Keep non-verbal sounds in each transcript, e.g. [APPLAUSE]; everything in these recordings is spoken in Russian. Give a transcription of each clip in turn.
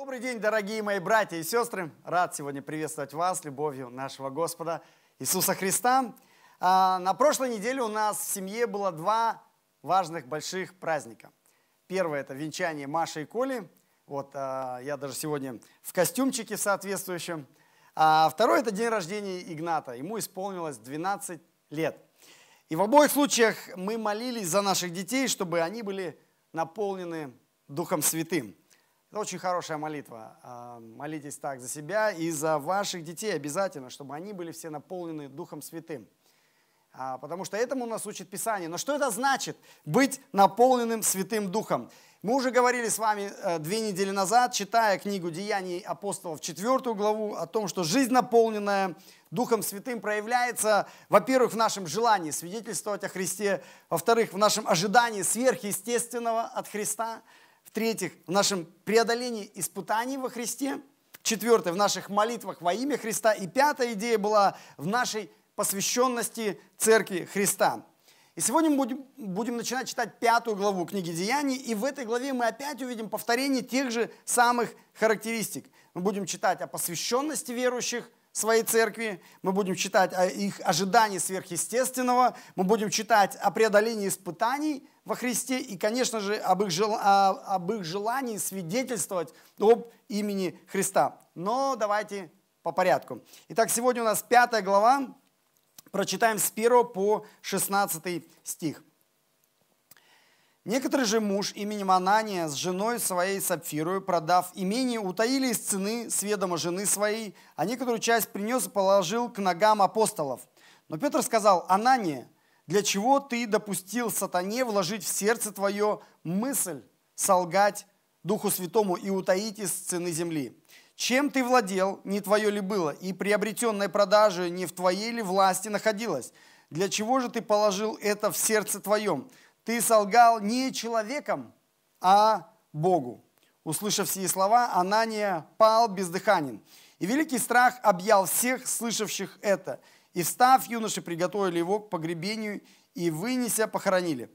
Добрый день, дорогие мои братья и сестры. Рад сегодня приветствовать вас любовью нашего Господа Иисуса Христа. А, на прошлой неделе у нас в семье было два важных больших праздника. Первое – это венчание Маши и Коли. Вот а, я даже сегодня в костюмчике соответствующем. А второе – это день рождения Игната. Ему исполнилось 12 лет. И в обоих случаях мы молились за наших детей, чтобы они были наполнены Духом Святым. Это очень хорошая молитва. А, молитесь так за себя и за ваших детей обязательно, чтобы они были все наполнены Духом Святым. А, потому что этому нас учит Писание. Но что это значит быть наполненным Святым Духом? Мы уже говорили с вами э, две недели назад, читая книгу «Деяний апостолов», четвертую главу, о том, что жизнь, наполненная Духом Святым, проявляется, во-первых, в нашем желании свидетельствовать о Христе, во-вторых, в нашем ожидании сверхъестественного от Христа – в-третьих, в нашем преодолении испытаний во Христе. Четвертое, в наших молитвах во имя Христа. И пятая идея была в нашей посвященности Церкви Христа. И сегодня мы будем, будем начинать читать пятую главу книги Деяний, и в этой главе мы опять увидим повторение тех же самых характеристик. Мы будем читать о посвященности верующих, своей церкви, мы будем читать о их ожидании сверхъестественного, мы будем читать о преодолении испытаний во Христе и, конечно же, об их, жел... об их желании свидетельствовать об имени Христа. Но давайте по порядку. Итак, сегодня у нас пятая глава, прочитаем с 1 по 16 стих. Некоторый же муж именем Анания с женой своей Сапфирою, продав имение, утаили из цены с ведома жены своей, а некоторую часть принес и положил к ногам апостолов. Но Петр сказал, Анания, для чего ты допустил сатане вложить в сердце твое мысль солгать Духу Святому и утаить из цены земли? Чем ты владел, не твое ли было, и приобретенная продажа не в твоей ли власти находилась? Для чего же ты положил это в сердце твоем? ты солгал не человеком, а Богу. Услышав сие слова, Анания пал бездыханен. И великий страх объял всех слышавших это. И встав, юноши приготовили его к погребению и, вынеся, похоронили.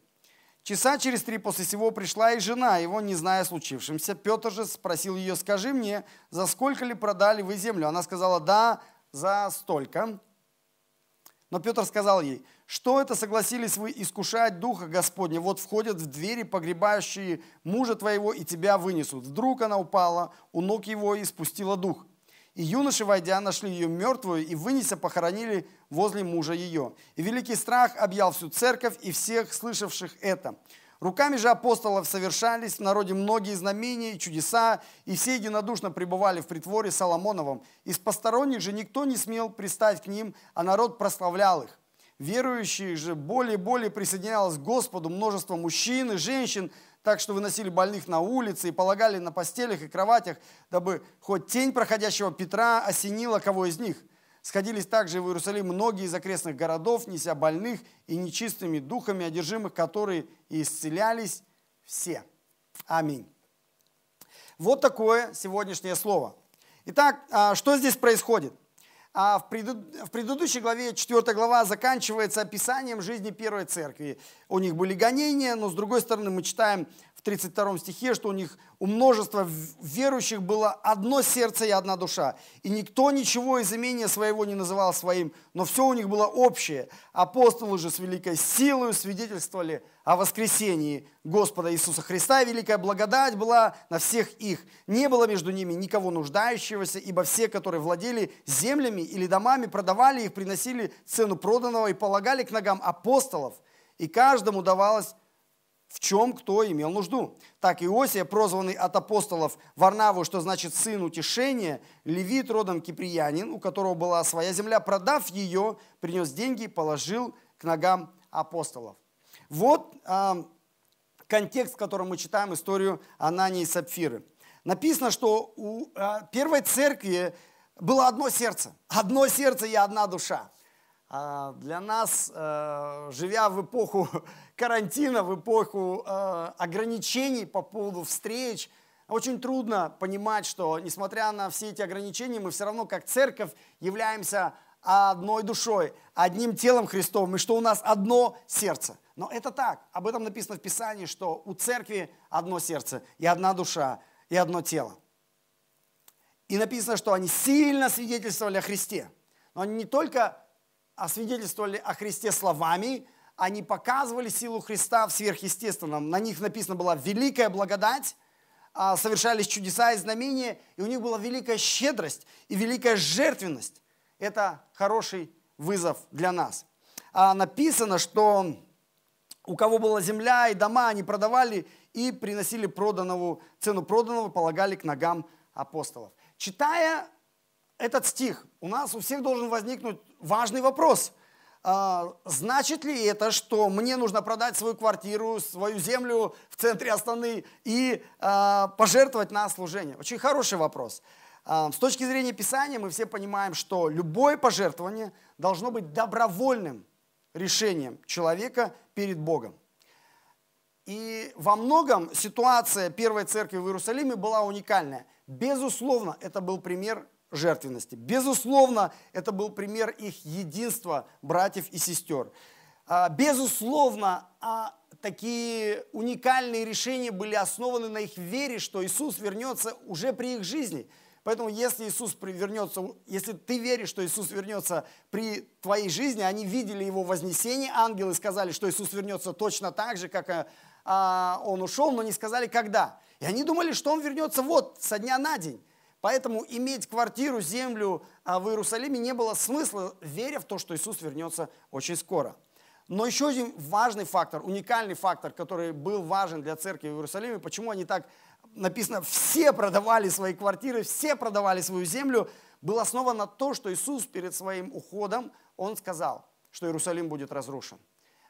Часа через три после сего пришла и жена его, не зная о случившемся. Петр же спросил ее, скажи мне, за сколько ли продали вы землю? Она сказала, да, за столько. Но Петр сказал ей, что это согласились вы искушать Духа Господня? Вот входят в двери погребающие мужа твоего и тебя вынесут. Вдруг она упала у ног его и спустила дух. И юноши, войдя, нашли ее мертвую и, вынеся, похоронили возле мужа ее. И великий страх объял всю церковь и всех слышавших это. Руками же апостолов совершались в народе многие знамения и чудеса, и все единодушно пребывали в притворе Соломоновом. Из посторонних же никто не смел пристать к ним, а народ прославлял их. Верующие же более и более присоединялось к Господу множество мужчин и женщин, так что выносили больных на улице и полагали на постелях и кроватях, дабы хоть тень проходящего Петра осенила кого из них – Сходились также в Иерусалим многие из окрестных городов, неся больных и нечистыми духами, одержимых, которые исцелялись все. Аминь. Вот такое сегодняшнее слово. Итак, а, что здесь происходит? А в, предыдущей главе, 4 глава, заканчивается описанием жизни первой церкви. У них были гонения, но с другой стороны мы читаем 32 стихе, что у них, у множества верующих было одно сердце и одна душа. И никто ничего из имения своего не называл своим, но все у них было общее. Апостолы же с великой силой свидетельствовали о воскресении Господа Иисуса Христа, и великая благодать была на всех их. Не было между ними никого нуждающегося, ибо все, которые владели землями или домами, продавали их, приносили цену проданного и полагали к ногам апостолов, и каждому давалось в чем кто имел нужду. Так Иосия, прозванный от апостолов Варнаву, что значит сын утешения, левит родом киприянин, у которого была своя земля, продав ее, принес деньги и положил к ногам апостолов. Вот э, контекст, в котором мы читаем историю Анании и Сапфиры. Написано, что у э, первой церкви было одно сердце. Одно сердце и одна душа. А для нас, э, живя в эпоху [LAUGHS] карантина, в эпоху э, ограничений по поводу встреч, очень трудно понимать, что несмотря на все эти ограничения, мы все равно как церковь являемся одной душой, одним телом Христовым, и что у нас одно сердце. Но это так. Об этом написано в Писании, что у церкви одно сердце, и одна душа, и одно тело. И написано, что они сильно свидетельствовали о Христе. Но они не только освидетельствовали о Христе словами, они показывали силу Христа в сверхъестественном. На них написано была великая благодать, а, совершались чудеса и знамения, и у них была великая щедрость и великая жертвенность. Это хороший вызов для нас. А написано, что у кого была земля и дома, они продавали и приносили проданного, цену проданного полагали к ногам апостолов. Читая этот стих, у нас у всех должен возникнуть важный вопрос. А, значит ли это, что мне нужно продать свою квартиру, свою землю в центре Астаны и а, пожертвовать на служение? Очень хороший вопрос. А, с точки зрения Писания мы все понимаем, что любое пожертвование должно быть добровольным решением человека перед Богом. И во многом ситуация Первой Церкви в Иерусалиме была уникальная. Безусловно, это был пример жертвенности. Безусловно, это был пример их единства братьев и сестер. А, безусловно, а, такие уникальные решения были основаны на их вере, что Иисус вернется уже при их жизни. Поэтому если Иисус вернется, если ты веришь, что Иисус вернется при твоей жизни, они видели его вознесение, ангелы сказали, что Иисус вернется точно так же, как а, он ушел, но не сказали когда. И они думали, что он вернется вот, со дня на день. Поэтому иметь квартиру, землю а, в Иерусалиме не было смысла, веря в то, что Иисус вернется очень скоро. Но еще один важный фактор, уникальный фактор, который был важен для церкви в Иерусалиме, почему они так, написано, все продавали свои квартиры, все продавали свою землю, был основан на то, что Иисус перед своим уходом, Он сказал, что Иерусалим будет разрушен.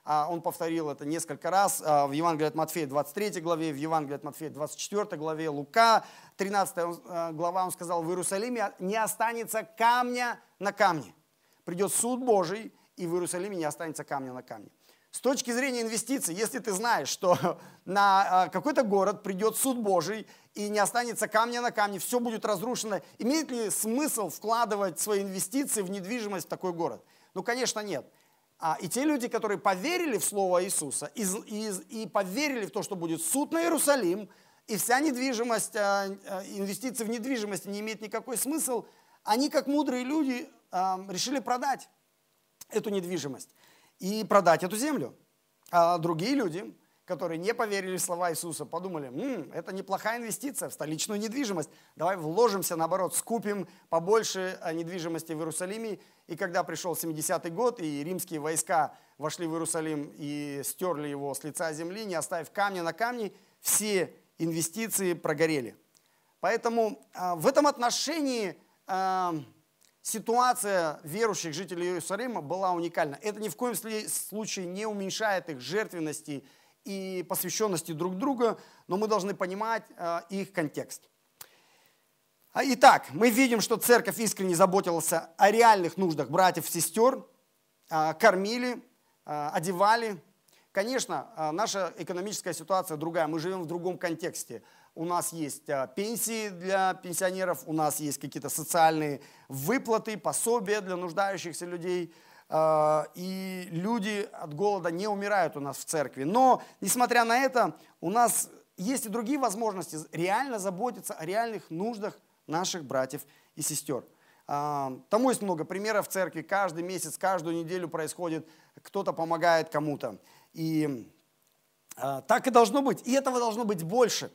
А, он повторил это несколько раз а, в Евангелии от Матфея 23 главе, в Евангелии от Матфея 24 главе, Лука 13 а, глава, он сказал, в Иерусалиме не останется камня на камне. Придет суд Божий, и в Иерусалиме не останется камня на камне. С точки зрения инвестиций, если ты знаешь, что [LAUGHS] на какой-то город придет суд Божий и не останется камня на камне, все будет разрушено, имеет ли смысл вкладывать свои инвестиции в недвижимость в такой город? Ну, конечно, нет. А, и те люди, которые поверили в Слово Иисуса и, и, и поверили в то, что будет суд на Иерусалим, и вся недвижимость, а, а, инвестиции в недвижимость не имеет никакой смысл, они, как мудрые люди, решили продать эту недвижимость и продать эту землю. А другие люди, которые не поверили в слова Иисуса, подумали, М, это неплохая инвестиция в столичную недвижимость. Давай вложимся, наоборот, скупим побольше а, недвижимости в Иерусалиме. И когда пришел 70-й год, и римские войска вошли в Иерусалим и стерли его с лица земли, не оставив камня на камне, все инвестиции прогорели. Поэтому а, в этом отношении а, ситуация верующих жителей Иерусалима была уникальна. Это ни в коем случае не уменьшает их жертвенности и посвященности друг друга, но мы должны понимать э, их контекст. А, итак, мы видим, что церковь искренне заботилась о реальных нуждах братьев и сестер, э, кормили, э, одевали. Конечно, наша экономическая ситуация другая, мы живем в другом контексте. У нас есть пенсии для пенсионеров, у нас есть какие-то социальные выплаты, пособия для нуждающихся людей – а, и люди от голода не умирают у нас в церкви. Но, несмотря на это, у нас есть и другие возможности реально заботиться о реальных нуждах наших братьев и сестер. А, тому есть много примеров в церкви. Каждый месяц, каждую неделю происходит, кто-то помогает кому-то. И а, так и должно быть. И этого должно быть больше.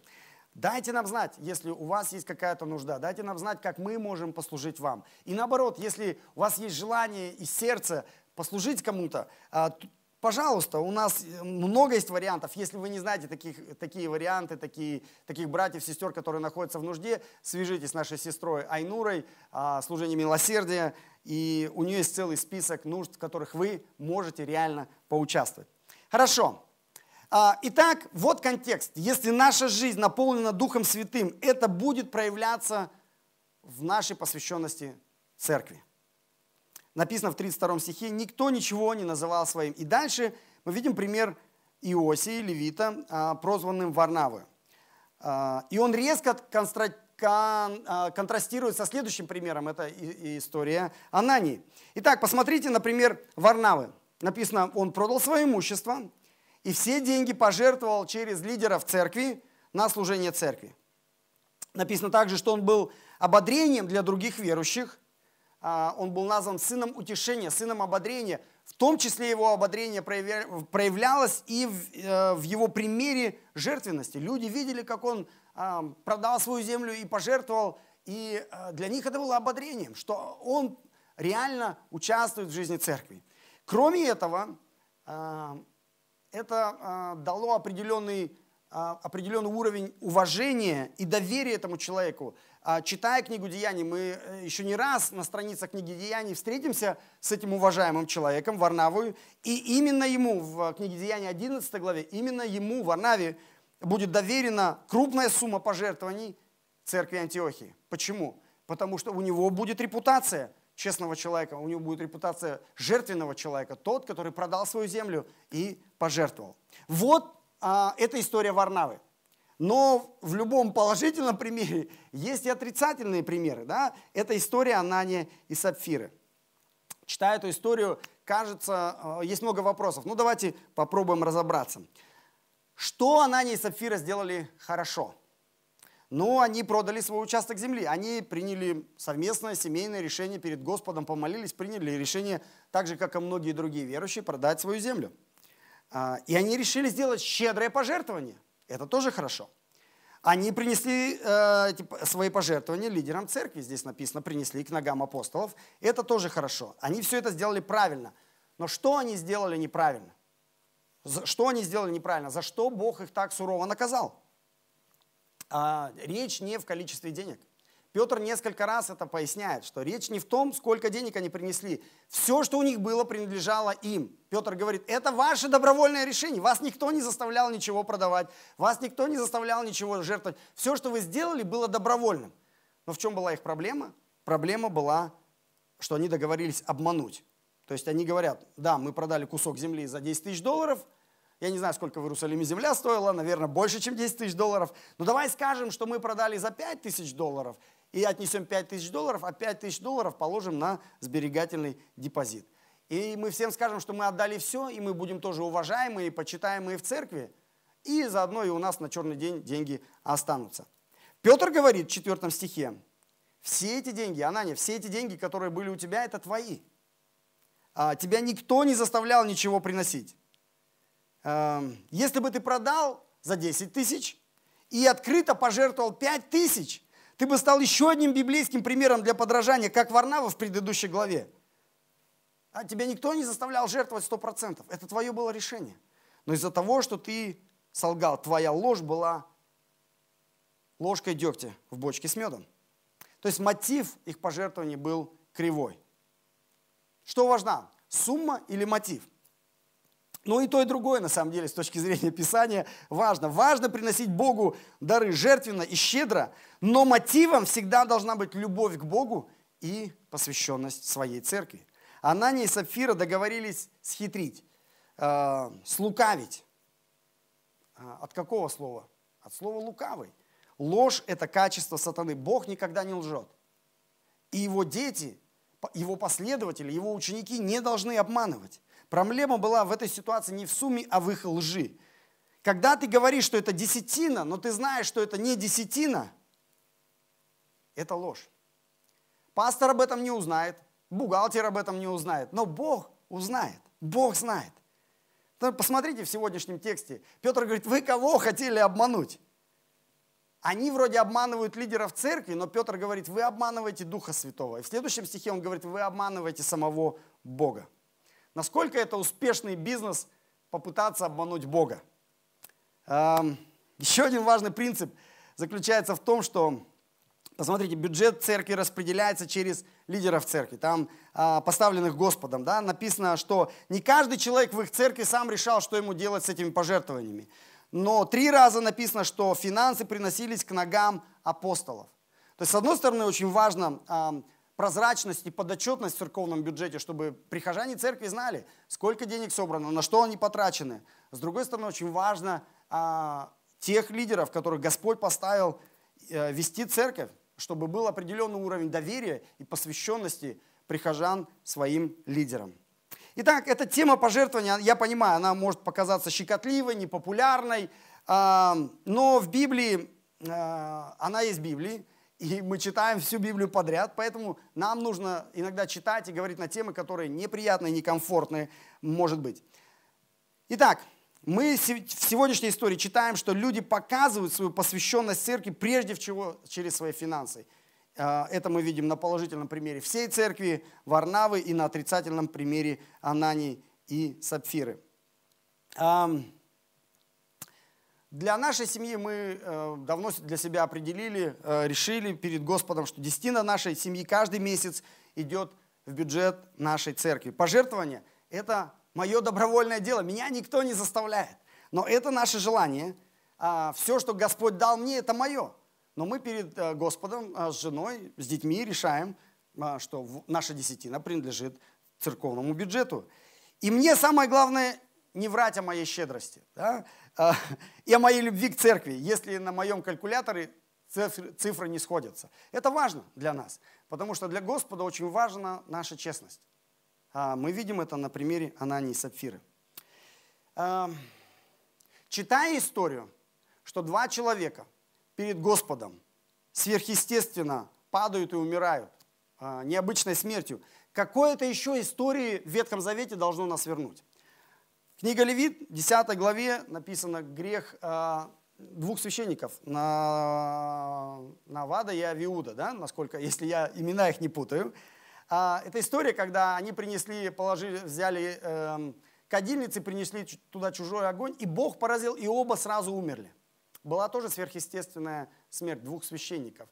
Дайте нам знать, если у вас есть какая-то нужда. Дайте нам знать, как мы можем послужить вам. И наоборот, если у вас есть желание и сердце послужить кому-то, а, пожалуйста, у нас много есть вариантов. Если вы не знаете таких, такие варианты, такие, таких братьев, сестер, которые находятся в нужде, свяжитесь с нашей сестрой Айнурой, а, служение милосердия, и у нее есть целый список нужд, в которых вы можете реально поучаствовать. Хорошо. А, итак, вот контекст. Если наша жизнь наполнена Духом Святым, это будет проявляться в нашей посвященности церкви. Написано в 32 стихе, никто ничего не называл своим. И дальше мы видим пример Иосии, левита, а, прозванным Варнавы. А, и он резко контрастирует со следующим примером, это история Анании. Итак, посмотрите, например, Варнавы. Написано, он продал свое имущество, и все деньги пожертвовал через лидеров церкви на служение церкви. Написано также, что он был ободрением для других верующих. А, он был назван сыном утешения, сыном ободрения. В том числе его ободрение проявлялось и в, в его примере жертвенности. Люди видели, как он продал свою землю и пожертвовал, и для них это было ободрением, что он реально участвует в жизни церкви. Кроме этого, это дало определенный, определенный уровень уважения и доверия этому человеку. Читая книгу Деяний, мы э, еще не раз на страницах книги Деяний встретимся с этим уважаемым человеком, Варнавою, и именно ему в книге Деяний 11 главе, именно ему, Варнаве, будет доверена крупная сумма пожертвований церкви Антиохии. Почему? Потому что у него будет репутация честного человека, у него будет репутация жертвенного человека, тот, который продал свою землю и пожертвовал. Вот а, эта история Варнавы. Но в любом положительном примере есть и отрицательные примеры. Да? Это история Анания и Сапфиры. Читая эту историю, кажется, э, есть много вопросов. Ну давайте попробуем разобраться. Что Анания и Сапфира сделали хорошо? Ну, они продали свой участок земли. Они приняли совместное семейное решение перед Господом, помолились, приняли решение, так же, как и многие другие верующие, продать свою землю. А, и они решили сделать щедрое пожертвование. Это тоже хорошо. Они принесли э, свои пожертвования лидерам церкви, здесь написано, принесли к ногам апостолов. Это тоже хорошо. Они все это сделали правильно. Но что они сделали неправильно? Что они сделали неправильно? За что Бог их так сурово наказал? А, речь не в количестве денег. Петр несколько раз это поясняет, что речь не в том, сколько денег они принесли. Все, что у них было, принадлежало им. Петр говорит, это ваше добровольное решение. Вас никто не заставлял ничего продавать, вас никто не заставлял ничего жертвовать. Все, что вы сделали, было добровольным. Но в чем была их проблема? Проблема была, что они договорились обмануть. То есть они говорят, да, мы продали кусок земли за 10 тысяч долларов, я не знаю, сколько в Иерусалиме земля стоила, наверное, больше, чем 10 тысяч долларов. Но давай скажем, что мы продали за 5 тысяч долларов и отнесем 5 тысяч долларов, а 5 тысяч долларов положим на сберегательный депозит. И мы всем скажем, что мы отдали все, и мы будем тоже уважаемые и почитаемые в церкви, и заодно и у нас на черный день деньги останутся. Петр говорит в 4 стихе, все эти деньги, Анания, все эти деньги, которые были у тебя, это твои. А, тебя никто не заставлял ничего приносить. Если бы ты продал за 10 тысяч и открыто пожертвовал 5 тысяч, ты бы стал еще одним библейским примером для подражания, как Варнава в предыдущей главе. А тебя никто не заставлял жертвовать 100%. Это твое было решение. Но из-за того, что ты солгал, твоя ложь была ложкой дегтя в бочке с медом. То есть мотив их пожертвований был кривой. Что важно? Сумма или мотив? Ну и то, и другое, на самом деле, с точки зрения Писания, важно. Важно приносить Богу дары жертвенно и щедро, но мотивом всегда должна быть любовь к Богу и посвященность своей церкви. Анания и Сапфира договорились схитрить, э, слукавить. Э, от какого слова? От слова лукавый. Ложь – это качество сатаны. Бог никогда не лжет. И его дети его последователи, его ученики не должны обманывать. Проблема была в этой ситуации не в сумме, а в их лжи. Когда ты говоришь, что это десятина, но ты знаешь, что это не десятина, это ложь. Пастор об этом не узнает, бухгалтер об этом не узнает, но Бог узнает, Бог знает. Посмотрите в сегодняшнем тексте. Петр говорит, вы кого хотели обмануть? Они вроде обманывают лидеров церкви, но Петр говорит, вы обманываете Духа Святого. И в следующем стихе он говорит, вы обманываете самого Бога. Насколько это успешный бизнес попытаться обмануть Бога? Еще один важный принцип заключается в том, что, посмотрите, бюджет церкви распределяется через лидеров церкви, там а, поставленных Господом. Да? Написано, что не каждый человек в их церкви сам решал, что ему делать с этими пожертвованиями. Но три раза написано, что финансы приносились к ногам апостолов. То есть, с одной стороны, очень важно прозрачность и подотчетность в церковном бюджете, чтобы прихожане церкви знали, сколько денег собрано, на что они потрачены. С другой стороны, очень важно э, тех лидеров, которых Господь поставил э, вести церковь, чтобы был определенный уровень доверия и посвященности прихожан своим лидерам. Итак, эта тема пожертвования, я понимаю, она может показаться щекотливой, непопулярной, а, но в Библии она есть в Библии, и мы читаем всю Библию подряд, поэтому нам нужно иногда читать и говорить на темы, которые неприятные, некомфортные, может быть. Итак, мы в сегодняшней истории читаем, что люди показывают свою посвященность церкви прежде всего через свои финансы. А, это мы видим на положительном примере всей церкви Варнавы и на отрицательном примере Анании и Сапфиры. Для нашей семьи мы э, давно для себя определили, э, решили перед Господом, что десятина нашей семьи каждый месяц идет в бюджет нашей церкви. Пожертвование – это мое добровольное дело, меня никто не заставляет. Но это наше желание. А, Все, что Господь дал мне, это мое. Но мы перед э, Господом с женой, с детьми решаем, что наша десятина принадлежит церковному бюджету. И мне самое главное не врать о моей щедрости. Да? А, [LAUGHS] и о моей любви к церкви, если на моем калькуляторе цифры, не сходятся. Это важно для нас, потому что для Господа очень важна наша честность. А, мы видим это на примере Анании и Сапфиры. А, читая историю, что два человека перед Господом сверхъестественно падают и умирают необычной смертью, какой-то еще истории в Ветхом Завете должно нас вернуть. Книга Левит, 10 главе написано грех э, двух священников, на, Навада и Авиуда, да, насколько, если я имена их не путаю. А, это история, когда они принесли, положили, взяли э, кадильницы, принесли туда чужой огонь, и Бог поразил, и оба сразу умерли. Была тоже сверхъестественная смерть двух священников.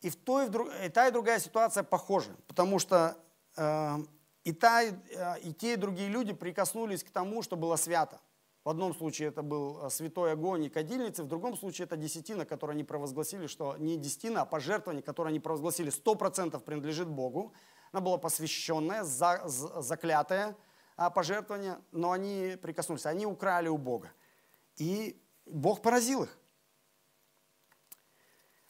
И, в той, и, та, и другая ситуация похожа, потому что э, и, та, э, и те, и другие люди прикоснулись к тому, что было свято. В одном случае это был э, святой огонь и кадильницы, в другом случае это десятина, которую они провозгласили, что не десятина, а пожертвование, которое они провозгласили 100% принадлежит Богу. Она была посвященная, за, заклятое а, пожертвование, но они прикоснулись, они украли у Бога. И Бог поразил их.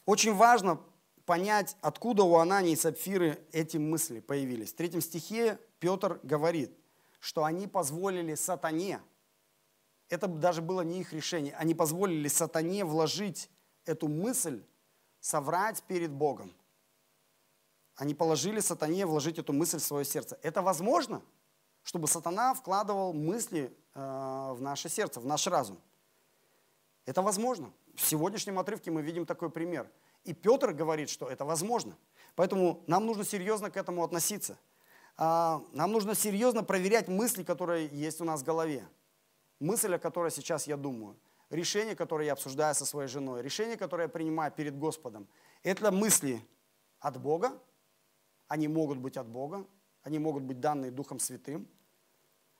Очень важно понять, откуда у Анании и Сапфиры эти мысли появились. В третьем стихе Петр говорит, что они позволили сатане, это даже было не их решение, они позволили сатане вложить эту мысль, соврать перед Богом. Они положили сатане вложить эту мысль в свое сердце. Это возможно, чтобы сатана вкладывал мысли э, в наше сердце, в наш разум. Это возможно. В сегодняшнем отрывке мы видим такой пример – и Петр говорит, что это возможно. Поэтому нам нужно серьезно к этому относиться. А, нам нужно серьезно проверять мысли, которые есть у нас в голове. Мысль, о которой сейчас я думаю. Решение, которое я обсуждаю со своей женой. Решение, которое я принимаю перед Господом. Это мысли от Бога. Они могут быть от Бога. Они могут быть данные Духом Святым.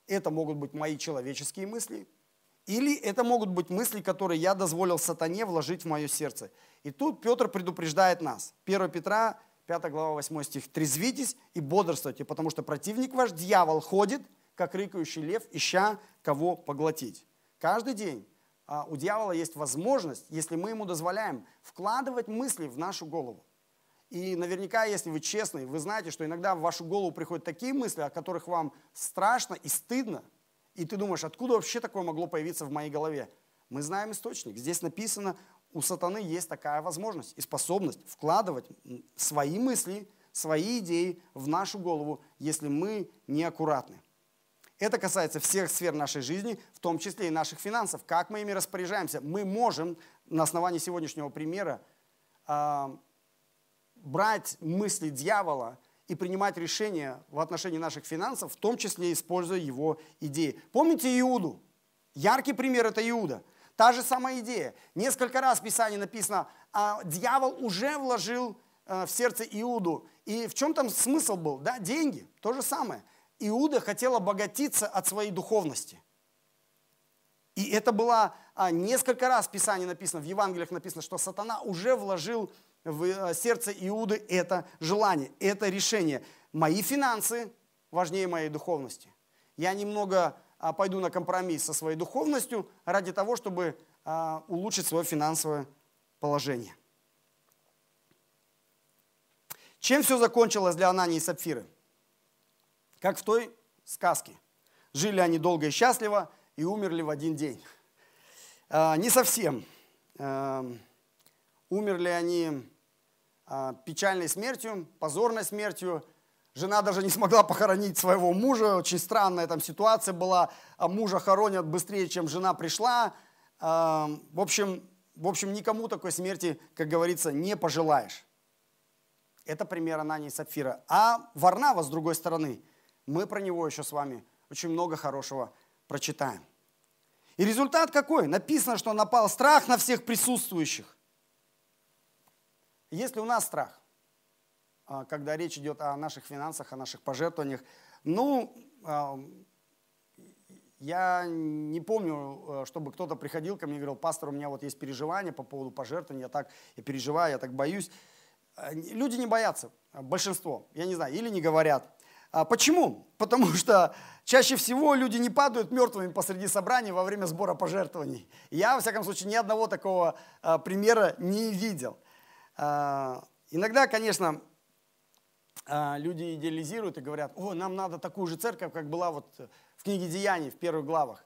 Это могут быть мои человеческие мысли, или это могут быть мысли, которые я дозволил сатане вложить в мое сердце. И тут Петр предупреждает нас. 1 Петра, 5 глава, 8 стих. «Трезвитесь и бодрствуйте, потому что противник ваш, дьявол, ходит, как рыкающий лев, ища кого поглотить». Каждый день а, у дьявола есть возможность, если мы ему дозволяем, вкладывать мысли в нашу голову. И наверняка, если вы честны, вы знаете, что иногда в вашу голову приходят такие мысли, о которых вам страшно и стыдно – и ты думаешь, откуда вообще такое могло появиться в моей голове? Мы знаем источник. Здесь написано, у сатаны есть такая возможность и способность вкладывать свои мысли, свои идеи в нашу голову, если мы неаккуратны. Это касается всех сфер нашей жизни, в том числе и наших финансов. Как мы ими распоряжаемся? Мы можем на основании сегодняшнего примера э, брать мысли дьявола – и принимать решения в отношении наших финансов, в том числе используя его идеи. Помните Иуду? Яркий пример – это Иуда. Та же самая идея. Несколько раз в Писании написано, а дьявол уже вложил э, в сердце Иуду. И в чем там смысл был? Да, деньги. То же самое. Иуда хотел обогатиться от своей духовности. И это было а, несколько раз в Писании написано, в Евангелиях написано, что сатана уже вложил в э, сердце Иуды это желание, это решение. Мои финансы важнее моей духовности. Я немного пойду на компромисс со своей духовностью ради того, чтобы а, улучшить свое финансовое положение. Чем все закончилось для Анании и Сапфиры? Как в той сказке. Жили они долго и счастливо и умерли в один день. А, не совсем. умерли они а, печальной смертью, позорной смертью. Жена даже не смогла похоронить своего мужа. Очень странная там ситуация была. А мужа хоронят быстрее, чем жена пришла. А, в общем, в общем, никому такой смерти, как говорится, не пожелаешь. Это пример Анании и Сапфира. А Варнава, с другой стороны, мы про него еще с вами очень много хорошего прочитаем. И результат какой? Написано, что напал страх на всех присутствующих. Есть ли у нас страх, когда речь идет о наших финансах, о наших пожертвованиях? Ну, а, я не помню, э, чтобы кто-то приходил ко мне и говорил, пастор, у меня вот есть переживания по поводу пожертвований, я так я переживаю, я так боюсь. Э, люди не боятся, большинство, я не знаю, или не говорят. А почему? Потому [LAUGHS] что чаще всего люди не падают мертвыми посреди собрания во время сбора пожертвований. Я, во всяком случае, ни одного такого а, примера не видел. А, иногда, конечно, а, люди идеализируют и говорят, о, нам надо такую же церковь, как была вот в книге Деяний в первых главах.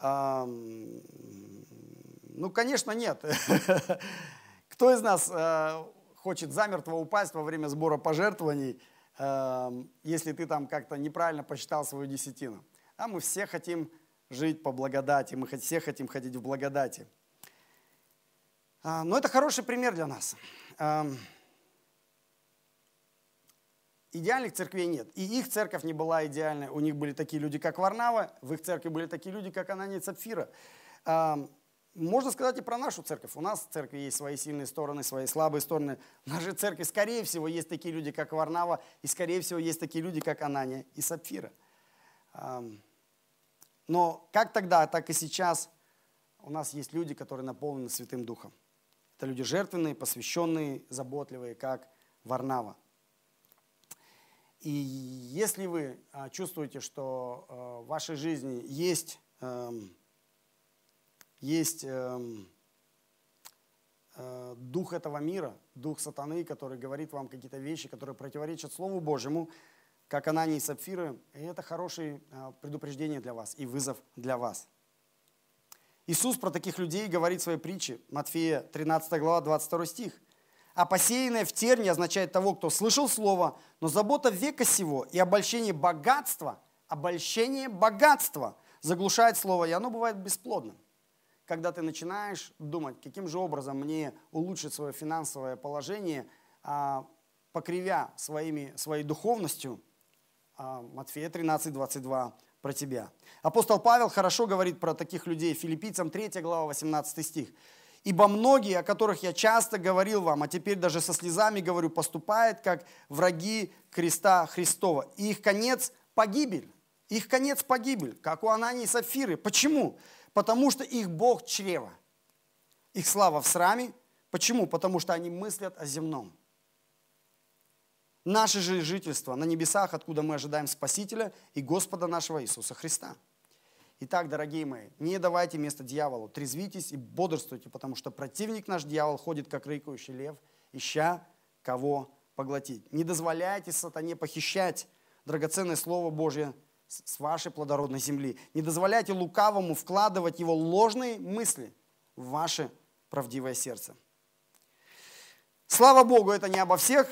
Ну, конечно, нет. [LAUGHS] Кто из нас э, хочет замертво упасть во время сбора пожертвований, если ты там как-то неправильно посчитал свою десятину? А мы все хотим жить по благодати, мы все хотим ходить в благодати. А, но это хороший пример для нас. Идеальных церквей нет. И их церковь не была идеальной. У них были такие люди, как Варнава, в их церкви были такие люди, как Анания Цапфира. Можно сказать и про нашу церковь. У нас в церкви есть свои сильные стороны, свои слабые стороны. В нашей церкви, скорее всего, есть такие люди, как Варнава, и, скорее всего, есть такие люди, как Анания и Сапфира. Но как тогда, так и сейчас у нас есть люди, которые наполнены Святым Духом. Это люди жертвенные, посвященные, заботливые, как Варнава. И если вы а, чувствуете, что а, в вашей жизни есть, эм, есть эм, э, дух этого мира, дух сатаны, который говорит вам какие-то вещи, которые противоречат Слову Божьему, как Анани и Сапфиры, это хорошее а, предупреждение для вас и вызов для вас. Иисус про таких людей говорит в своей притче, Матфея 13 глава, 22 стих – а посеянное в терне означает того, кто слышал слово, но забота века сего и обольщение богатства, обольщение богатства заглушает слово, и оно бывает бесплодным. Когда ты начинаешь думать, каким же образом мне улучшить свое финансовое положение, а, покривя своими, своей духовностью, а, Матфея 13, 22 про тебя. Апостол Павел хорошо говорит про таких людей, филиппийцам 3 глава, 18 стих. Ибо многие, о которых я часто говорил вам, а теперь даже со слезами говорю, поступают как враги креста Христова. И их конец – погибель. Их конец – погибель, как у Анании и Сафиры. Почему? Потому что их Бог – чрево. Их слава в сраме. Почему? Потому что они мыслят о земном. Наше же жительство на небесах, откуда мы ожидаем Спасителя и Господа нашего Иисуса Христа. Итак, дорогие мои, не давайте место дьяволу, трезвитесь и бодрствуйте, потому что противник наш дьявол ходит, как рыкающий лев, ища кого поглотить. Не дозволяйте сатане похищать драгоценное Слово Божье с вашей плодородной земли. Не дозволяйте лукавому вкладывать его ложные мысли в ваше правдивое сердце. Слава Богу, это не обо всех.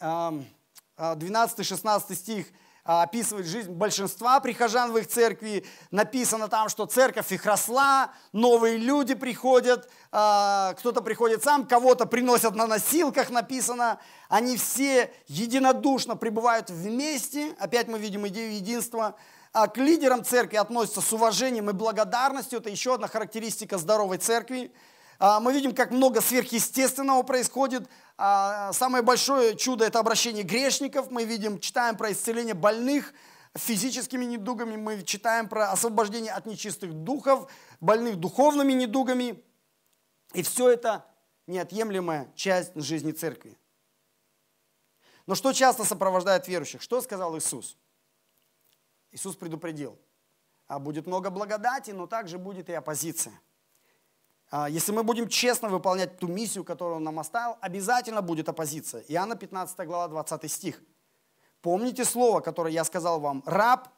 12-16 стих а, описывает жизнь большинства прихожан в их церкви. Написано там, что церковь их росла, новые люди приходят, а, кто-то приходит сам, кого-то приносят на носилках, написано. Они все единодушно пребывают вместе. Опять мы видим идею единства. А к лидерам церкви относятся с уважением и благодарностью. Это еще одна характеристика здоровой церкви. Мы видим, как много сверхъестественного происходит а, самое большое чудо – это обращение грешников. Мы видим, читаем про исцеление больных физическими недугами, мы читаем про освобождение от нечистых духов, больных духовными недугами. И все это неотъемлемая часть жизни церкви. Но что часто сопровождает верующих? Что сказал Иисус? Иисус предупредил. А будет много благодати, но также будет и оппозиция – а, если мы будем честно выполнять ту миссию, которую Он нам оставил, обязательно будет оппозиция. Иоанна 15 глава 20 стих. Помните слово, которое я сказал вам. Раб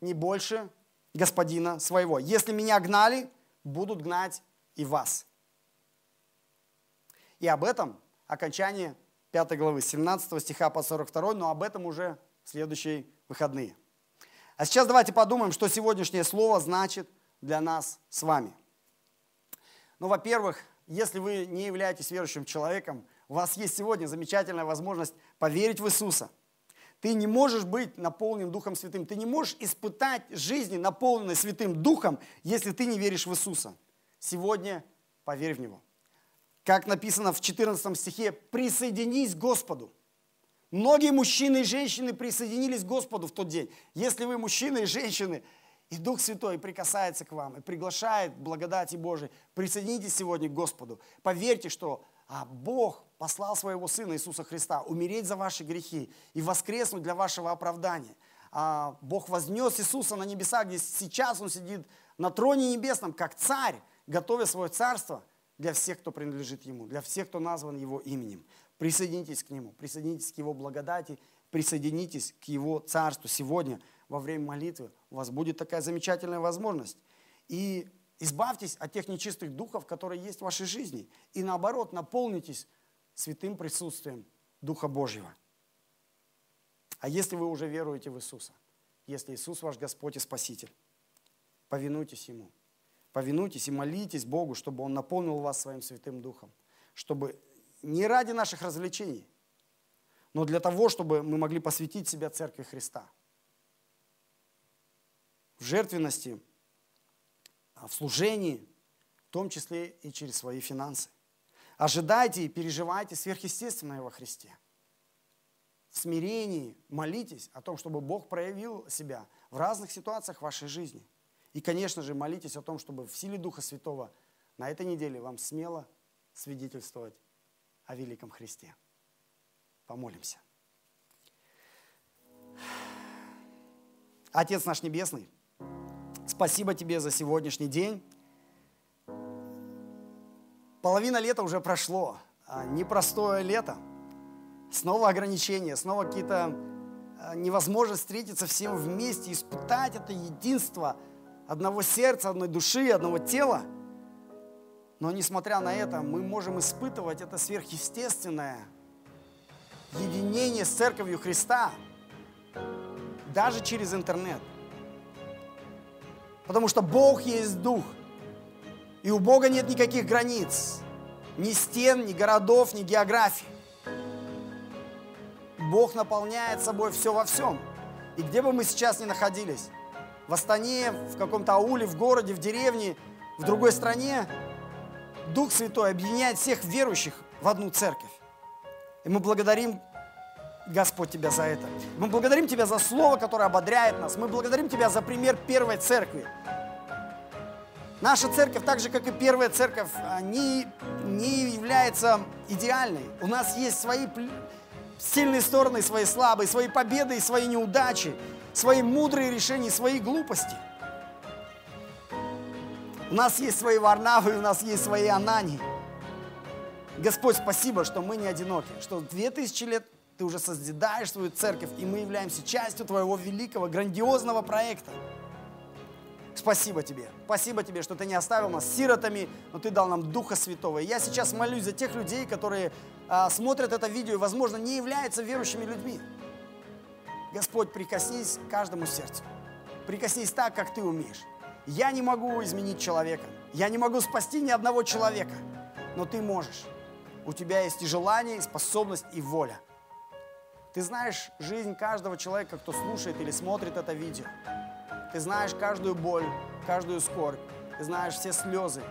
не больше господина своего. Если меня гнали, будут гнать и вас. И об этом окончание 5 главы, 17 стиха по 42, но об этом уже в следующие выходные. А сейчас давайте подумаем, что сегодняшнее слово значит для нас с вами. Ну, во-первых, если вы не являетесь верующим человеком, у вас есть сегодня замечательная возможность поверить в Иисуса. Ты не можешь быть наполнен Духом Святым. Ты не можешь испытать жизни, наполненной Святым Духом, если ты не веришь в Иисуса. Сегодня поверь в Него. Как написано в 14 стихе, присоединись к Господу. Многие мужчины и женщины присоединились к Господу в тот день. Если вы мужчины и женщины, и Дух Святой прикасается к вам и приглашает благодати Божией, присоединитесь сегодня к Господу. Поверьте, что а Бог послал своего Сына Иисуса Христа умереть за ваши грехи и воскреснуть для вашего оправдания. А Бог вознес Иисуса на небеса, где сейчас Он сидит на троне небесном, как царь, готовя свое царство для всех, кто принадлежит Ему, для всех, кто назван Его именем. Присоединитесь к Нему, присоединитесь к Его благодати, присоединитесь к Его царству. Сегодня во время молитвы у вас будет такая замечательная возможность. И Избавьтесь от тех нечистых духов, которые есть в вашей жизни. И наоборот, наполнитесь святым присутствием Духа Божьего. А если вы уже веруете в Иисуса, если Иисус ваш Господь и Спаситель, повинуйтесь Ему. Повинуйтесь и молитесь Богу, чтобы Он наполнил вас своим Святым Духом. Чтобы не ради наших развлечений, но для того, чтобы мы могли посвятить себя Церкви Христа. В жертвенности в служении, в том числе и через свои финансы. Ожидайте и переживайте сверхъестественное во Христе. В смирении молитесь о том, чтобы Бог проявил себя в разных ситуациях вашей жизни. И, конечно же, молитесь о том, чтобы в силе Духа Святого на этой неделе вам смело свидетельствовать о великом Христе. Помолимся. Отец наш Небесный, Спасибо тебе за сегодняшний день. Половина лета уже прошло. А, непростое лето. Снова ограничения, снова какие-то а, невозможность встретиться всем вместе, испытать это единство одного сердца, одной души, одного тела. Но несмотря на это, мы можем испытывать это сверхъестественное единение с Церковью Христа даже через интернет – Потому что Бог есть Дух. И у Бога нет никаких границ. Ни стен, ни городов, ни географии. Бог наполняет собой все во всем. И где бы мы сейчас ни находились, в Астане, в каком-то ауле, в городе, в деревне, в другой стране, Дух Святой объединяет всех верующих в одну церковь. И мы благодарим Господь, Тебя за это. Мы благодарим Тебя за Слово, которое ободряет нас. Мы благодарим Тебя за пример первой церкви. Наша церковь, так же, как и первая церковь, не, не является идеальной. У нас есть свои сильные стороны, свои слабые, свои победы и свои неудачи, свои мудрые решения, свои глупости. У нас есть свои Варнавы, у нас есть свои Анани. Господь, спасибо, что мы не одиноки, что 2000 лет ты уже созидаешь свою церковь, и мы являемся частью твоего великого, грандиозного проекта. Спасибо тебе. Спасибо тебе, что ты не оставил нас сиротами, но ты дал нам Духа Святого. И я сейчас молюсь за тех людей, которые а, смотрят это видео и, возможно, не являются верующими людьми. Господь, прикоснись к каждому сердцу. Прикоснись так, как ты умеешь. Я не могу изменить человека. Я не могу спасти ни одного человека. Но ты можешь. У тебя есть и желание, и способность, и воля. Ты знаешь жизнь каждого человека, кто слушает или смотрит это видео. Ты знаешь каждую боль, каждую скорбь. Ты знаешь все слезы.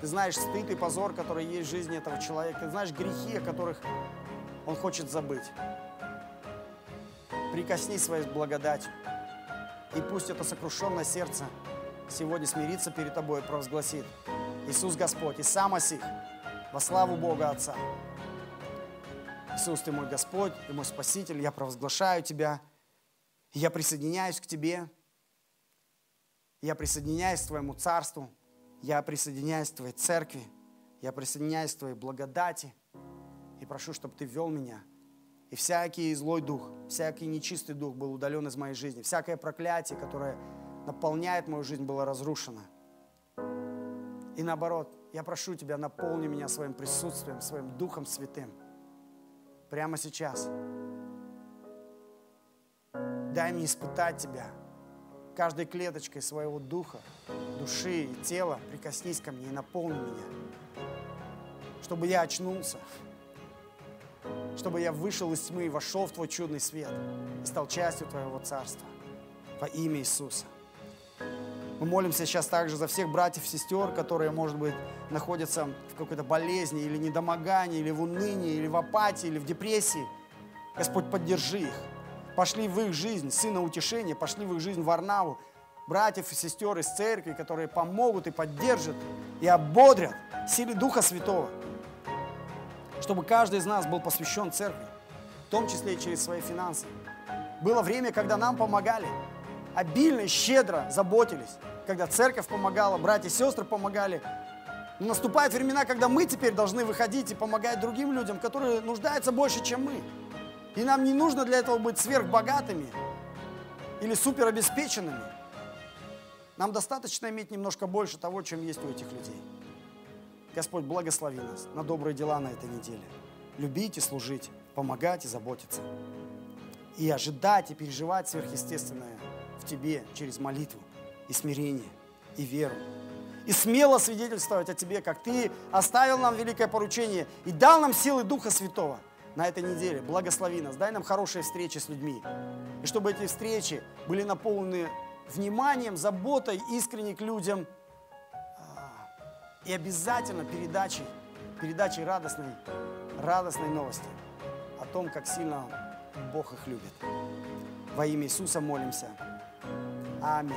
Ты знаешь стыд и позор, который есть в жизни этого человека. Ты знаешь грехи, о которых он хочет забыть. Прикоснись своей благодатью. И пусть это сокрушенное сердце сегодня смирится перед тобой и провозгласит Иисус Господь и сам осих во славу Бога Отца. Иисус, Ты мой Господь, Ты мой Спаситель, я провозглашаю Тебя, я присоединяюсь к Тебе, я присоединяюсь к Твоему Царству, я присоединяюсь к Твоей Церкви, я присоединяюсь к Твоей благодати и прошу, чтобы Ты вел меня. И всякий злой дух, всякий нечистый дух был удален из моей жизни, всякое проклятие, которое наполняет мою жизнь, было разрушено. И наоборот, Я прошу Тебя, наполни меня своим присутствием, своим Духом Святым. Прямо сейчас. Дай мне испытать Тебя каждой клеточкой своего духа, души и тела. Прикоснись ко мне и наполни меня. Чтобы я очнулся, чтобы я вышел из тьмы и вошел в Твой чудный свет и стал частью Твоего Царства. Во имя Иисуса. Мы молимся сейчас также за всех братьев сестер, которые, может быть, находятся в какой-то болезни или недомогании, или в унынии, или в апатии, или в депрессии. Господь, поддержи их. Пошли в их жизнь сына утешения, пошли в их жизнь Варнаву, братьев и сестер из церкви, которые помогут и поддержат, и ободрят силе Духа Святого, чтобы каждый из нас был посвящен церкви, в том числе и через свои финансы. Было время, когда нам помогали, обильно щедро заботились, когда церковь помогала, братья и сестры помогали. Наступают времена, когда мы теперь должны выходить и помогать другим людям, которые нуждаются больше, чем мы. И нам не нужно для этого быть сверхбогатыми или суперобеспеченными. Нам достаточно иметь немножко больше того, чем есть у этих людей. Господь, благослови нас на добрые дела на этой неделе. Любить и служить, помогать и заботиться. И ожидать и переживать сверхъестественное в Тебе через молитву и смирение, и веру. И смело свидетельствовать о Тебе, как Ты оставил нам великое поручение и дал нам силы Духа Святого – на этой неделе. Благослови нас, дай нам хорошие встречи с людьми. И чтобы эти встречи были наполнены вниманием, заботой, искренне к людям а, и обязательно передачей, передачей радостной, радостной новости о том, как сильно Бог их любит. Во имя Иисуса молимся. Аминь.